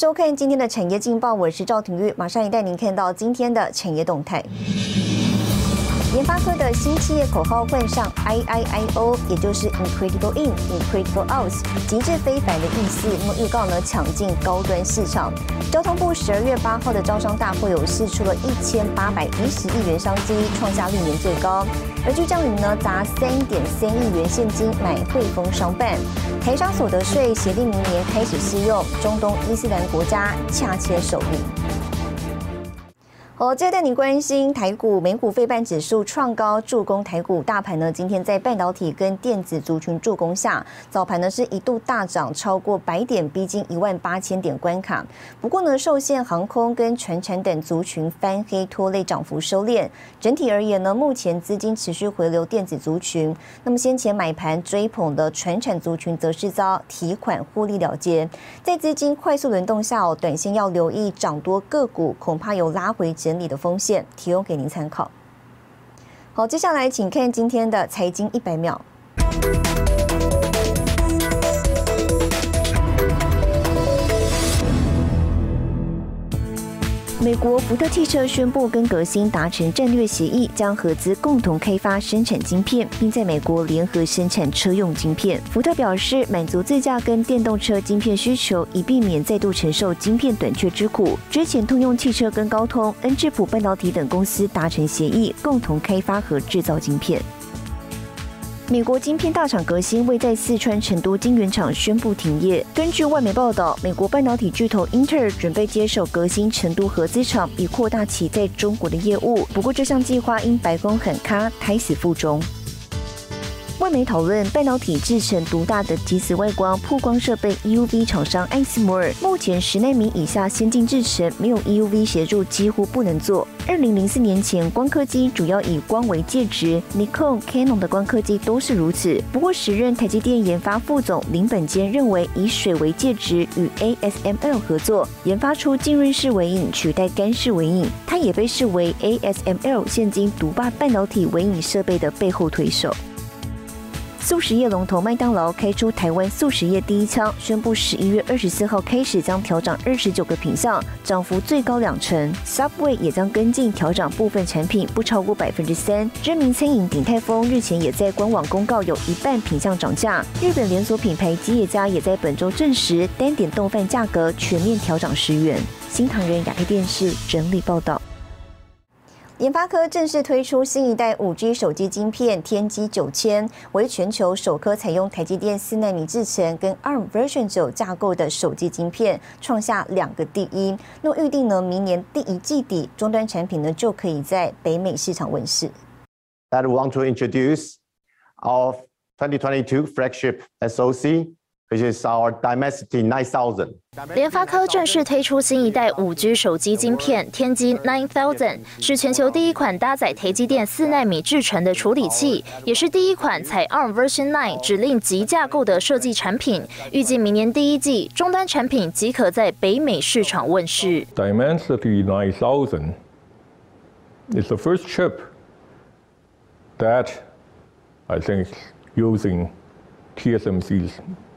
收看今天的产业劲报，我是赵廷玉，马上也带您看到今天的产业动态。联发科的新企业口号换上 I I I O，也就是 Incredible In, Incredible Out，极致非凡的意思。那么预告呢，抢进高端市场。交通部十二月八号的招商大会有释出了一千八百一十亿元商机，创下历年最高。而据将领呢砸三点三亿元现金买汇丰商办。台商所得税协定明年开始适用，中东伊斯兰国家洽签首例。好，接着带你关心台股、美股、非半指数创高，助攻台股大盘呢。今天在半导体跟电子族群助攻下，早盘呢是一度大涨超过百点，逼近一万八千点关卡。不过呢，受限航空跟全产等族群翻黑拖累，涨幅收敛。整体而言呢，目前资金持续回流电子族群。那么先前买盘追捧的全产族群，则是遭提款获利了结。在资金快速轮动下哦，短线要留意涨多个股，恐怕有拉回整理的风险，提供给您参考。好，接下来请看今天的财经一百秒。美国福特汽车宣布跟革新达成战略协议，将合资共同开发生产晶片，并在美国联合生产车用晶片。福特表示，满足自驾跟电动车晶片需求，以避免再度承受晶片短缺之苦。之前，通用汽车跟高通、恩智浦半导体等公司达成协议，共同开发和制造晶片。美国晶片大厂革新未在四川成都晶圆厂宣布停业。根据外媒报道，美国半导体巨头英特尔准备接手革新成都合资厂，以扩大其在中国的业务。不过，这项计划因白宫喊卡，胎死腹中。外媒讨论半导体制成独大的极紫外光曝光设备 EUV 厂商艾斯摩尔，目前十纳米以下先进制程没有 EUV 协助几乎不能做。二零零四年前，光刻机主要以光为介质，Nikon、Canon 的光刻机都是如此。不过，时任台积电研发副总林本坚认为，以水为介质与 ASML 合作，研发出浸润式微影取代干式微影，它也被视为 ASML 现今独霸半导体微影设备的背后推手。素食业龙头麦当劳开出台湾素食业第一枪，宣布十一月二十四号开始将调涨二十九个品项，涨幅最高两成。Subway 也将跟进调涨部分产品，不超过百分之三。知名餐饮鼎泰丰日前也在官网公告有一半品项涨价。日本连锁品牌吉野家也在本周证实单点冻饭价格全面调涨十元。新唐人亚太电视整理报道。联发科正式推出新一代五 G 手机晶片天玑九千，为全球首颗采用台积电四纳米制程跟 ARM Version 九架构的手机晶片，创下两个第一。那预定呢，明年第一季底终端产品呢就可以在北美市场问世。That want to introduce our 2022 flagship SoC. Which is our Dimensity 9000。联发科正式推出新一代五 G 手机晶片天玑9000，是全球第一款搭载台积电四纳米制程的处理器，也是第一款采 ARM Version 9指令级架构的设计产品。预计明年第一季终端产品即可在北美市场问世。Dimensity 9000 is the first chip that I think using TSMC's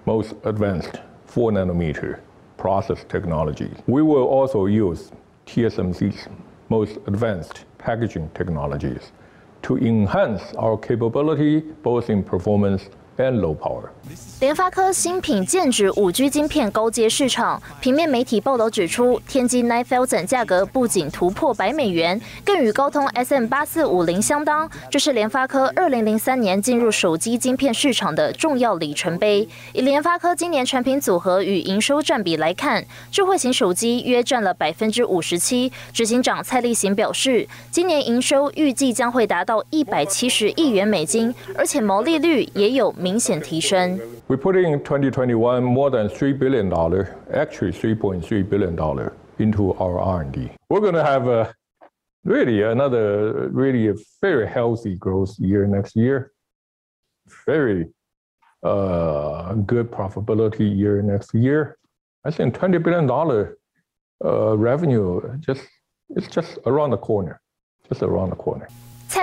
most advanced 4 nanometer process technology. We will also use TSMC's most advanced packaging technologies to enhance our capability both in performance 低 power. 联发科新品剑指五 G 晶片高阶市场。平面媒体报道指出，天玑 Nine Thousand 价格不仅突破百美元，更与高通 SM 八四五零相当。这是联发科二零零三年进入手机晶片市场的重要里程碑。以联发科今年产品组合与营收占比来看，智慧型手机约占了百分之五十七。执行长蔡立行表示，今年营收预计将会达到一百七十亿元美金，而且毛利率也有明显提升。We put in 2021 more than $3 billion, actually $3.3 billion into our R&D. We're going to have a really another really a very healthy growth year next year. Very uh, good profitability year next year. I think $20 billion uh, revenue just it's just around the corner, just around the corner.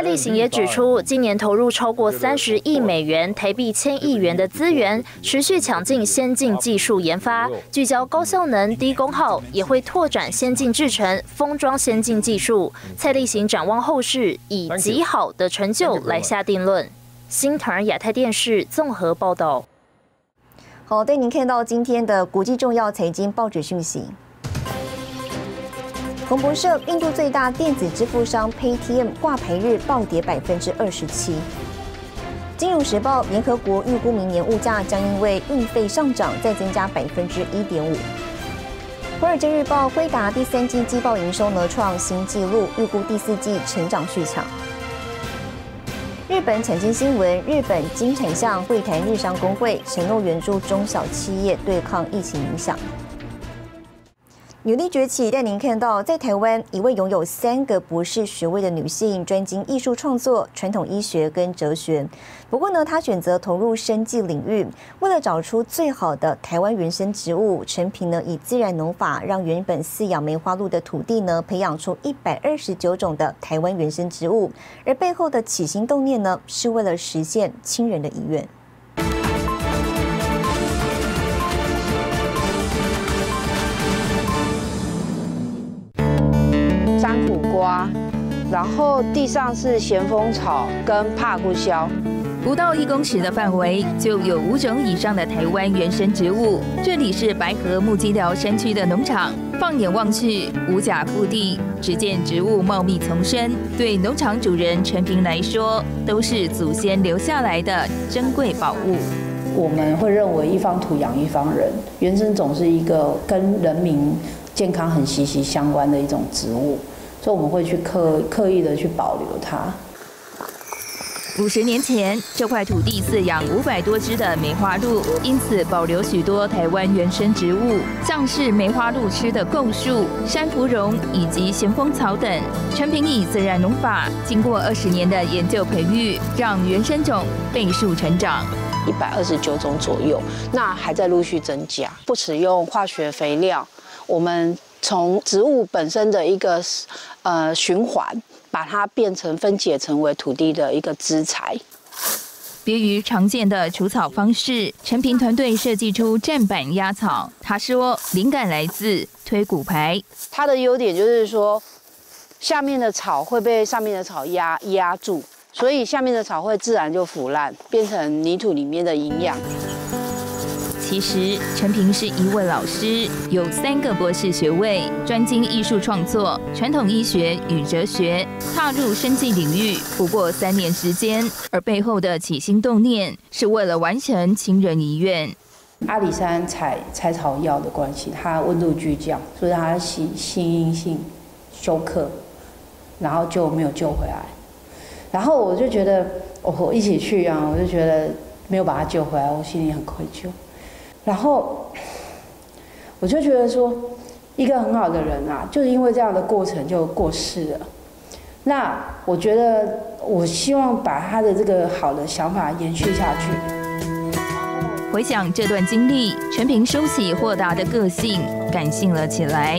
蔡立行也指出，今年投入超过三十亿美元（台币千亿元）的资源，持续抢进先进技术研发，聚焦高效能、低功耗，也会拓展先进制程、封装先进技术。蔡立行展望后市，以极好的成就来下定论。新唐亚太电视综合报道。好，带您看到今天的国际重要财经报纸讯息。彭博社：印度最大电子支付商 Paytm 挂牌日暴跌百分之二十七。金融时报：联合国预估明年物价将因为运费上涨再增加百分之一点五。华尔街日报：辉达第三季季报营收呢创新纪录，预估第四季成长续强。日本产经新闻：日本金产向会谈日商工会，承诺援助中小企业对抗疫情影响。努力崛起带您看到，在台湾一位拥有三个博士学位的女性，专精艺术创作、传统医学跟哲学。不过呢，她选择投入生计领域，为了找出最好的台湾原生植物，陈平呢以自然农法，让原本饲养梅花鹿的土地呢，培养出一百二十九种的台湾原生植物。而背后的起心动念呢，是为了实现亲人的遗愿。瓜，然后地上是咸丰草跟帕布肖，不到一公尺的范围就有五种以上的台湾原生植物。这里是白河木基寮山区的农场，放眼望去，五甲腹地，只见植物茂密丛生，对农场主人陈平来说，都是祖先留下来的珍贵宝物。我们会认为一方土养一方人，原生种是一个跟人民健康很息息相关的一种植物。所以我们会去刻刻意的去保留它。五十年前，这块土地饲养五百多只的梅花鹿，因此保留许多台湾原生植物，像是梅花鹿吃的构树、山芙蓉以及咸丰草等。陈平以自然农法，经过二十年的研究培育，让原生种倍数成长，一百二十九种左右，那还在陆续增加。不使用化学肥料，我们。从植物本身的一个呃循环，把它变成分解成为土地的一个资材。别于常见的除草方式，陈平团队设计出站板压草。他说，灵感来自推骨牌。它的优点就是说，下面的草会被上面的草压压住，所以下面的草会自然就腐烂，变成泥土里面的营养。其实，陈平是一位老师，有三个博士学位，专精艺术创作、传统医学与哲学，踏入生计领域不过三年时间。而背后的起心动念，是为了完成亲人遗愿。阿里山采采草药的关系，它温度巨降，所以它心心因性休克，然后就没有救回来。然后我就觉得，我一起去啊，我就觉得没有把他救回来，我心里很愧疚。然后，我就觉得说，一个很好的人啊，就是因为这样的过程就过世了。那我觉得，我希望把他的这个好的想法延续下去。回想这段经历，陈平收起豁达的个性，感性了起来。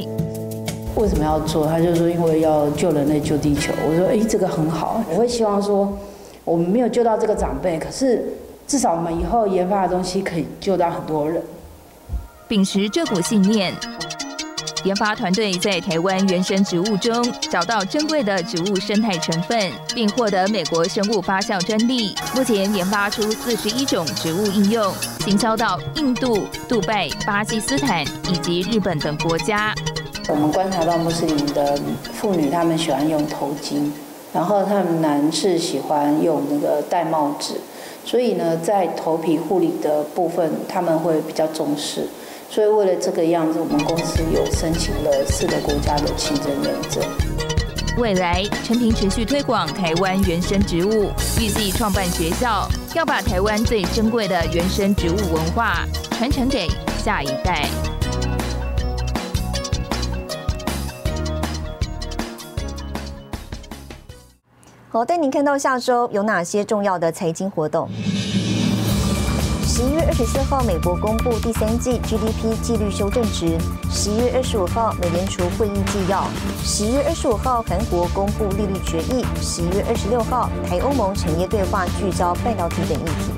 为什么要做？他就说因为要救人类、救地球。我说，哎，这个很好。我会希望说，我们没有救到这个长辈，可是。至少我们以后研发的东西可以救到很多人。秉持这股信念，研发团队在台湾原生植物中找到珍贵的植物生态成分，并获得美国生物发酵专利。目前研发出四十一种植物应用，行销到印度、杜拜、巴基斯坦以及日本等国家。我们观察到穆斯林的妇女，她们喜欢用头巾，然后她们男士喜欢用那个戴帽子。所以呢，在头皮护理的部分，他们会比较重视。所以为了这个样子，我们公司有申请了四个国家的清真认证。未来，陈平持续推广台湾原生植物，预计创办学校，要把台湾最珍贵的原生植物文化传承给下一代。好，带您看到下周有哪些重要的财经活动。十一月二十四号，美国公布第三季 GDP 季率修正值；十一月二十五号，美联储会议纪要；十一月二十五号，韩国公布利率决议；十一月二十六号，台欧盟产业对话聚焦半导体等议题。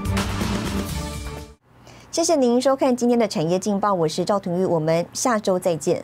谢谢您收看今天的产业劲报，我是赵廷玉，我们下周再见。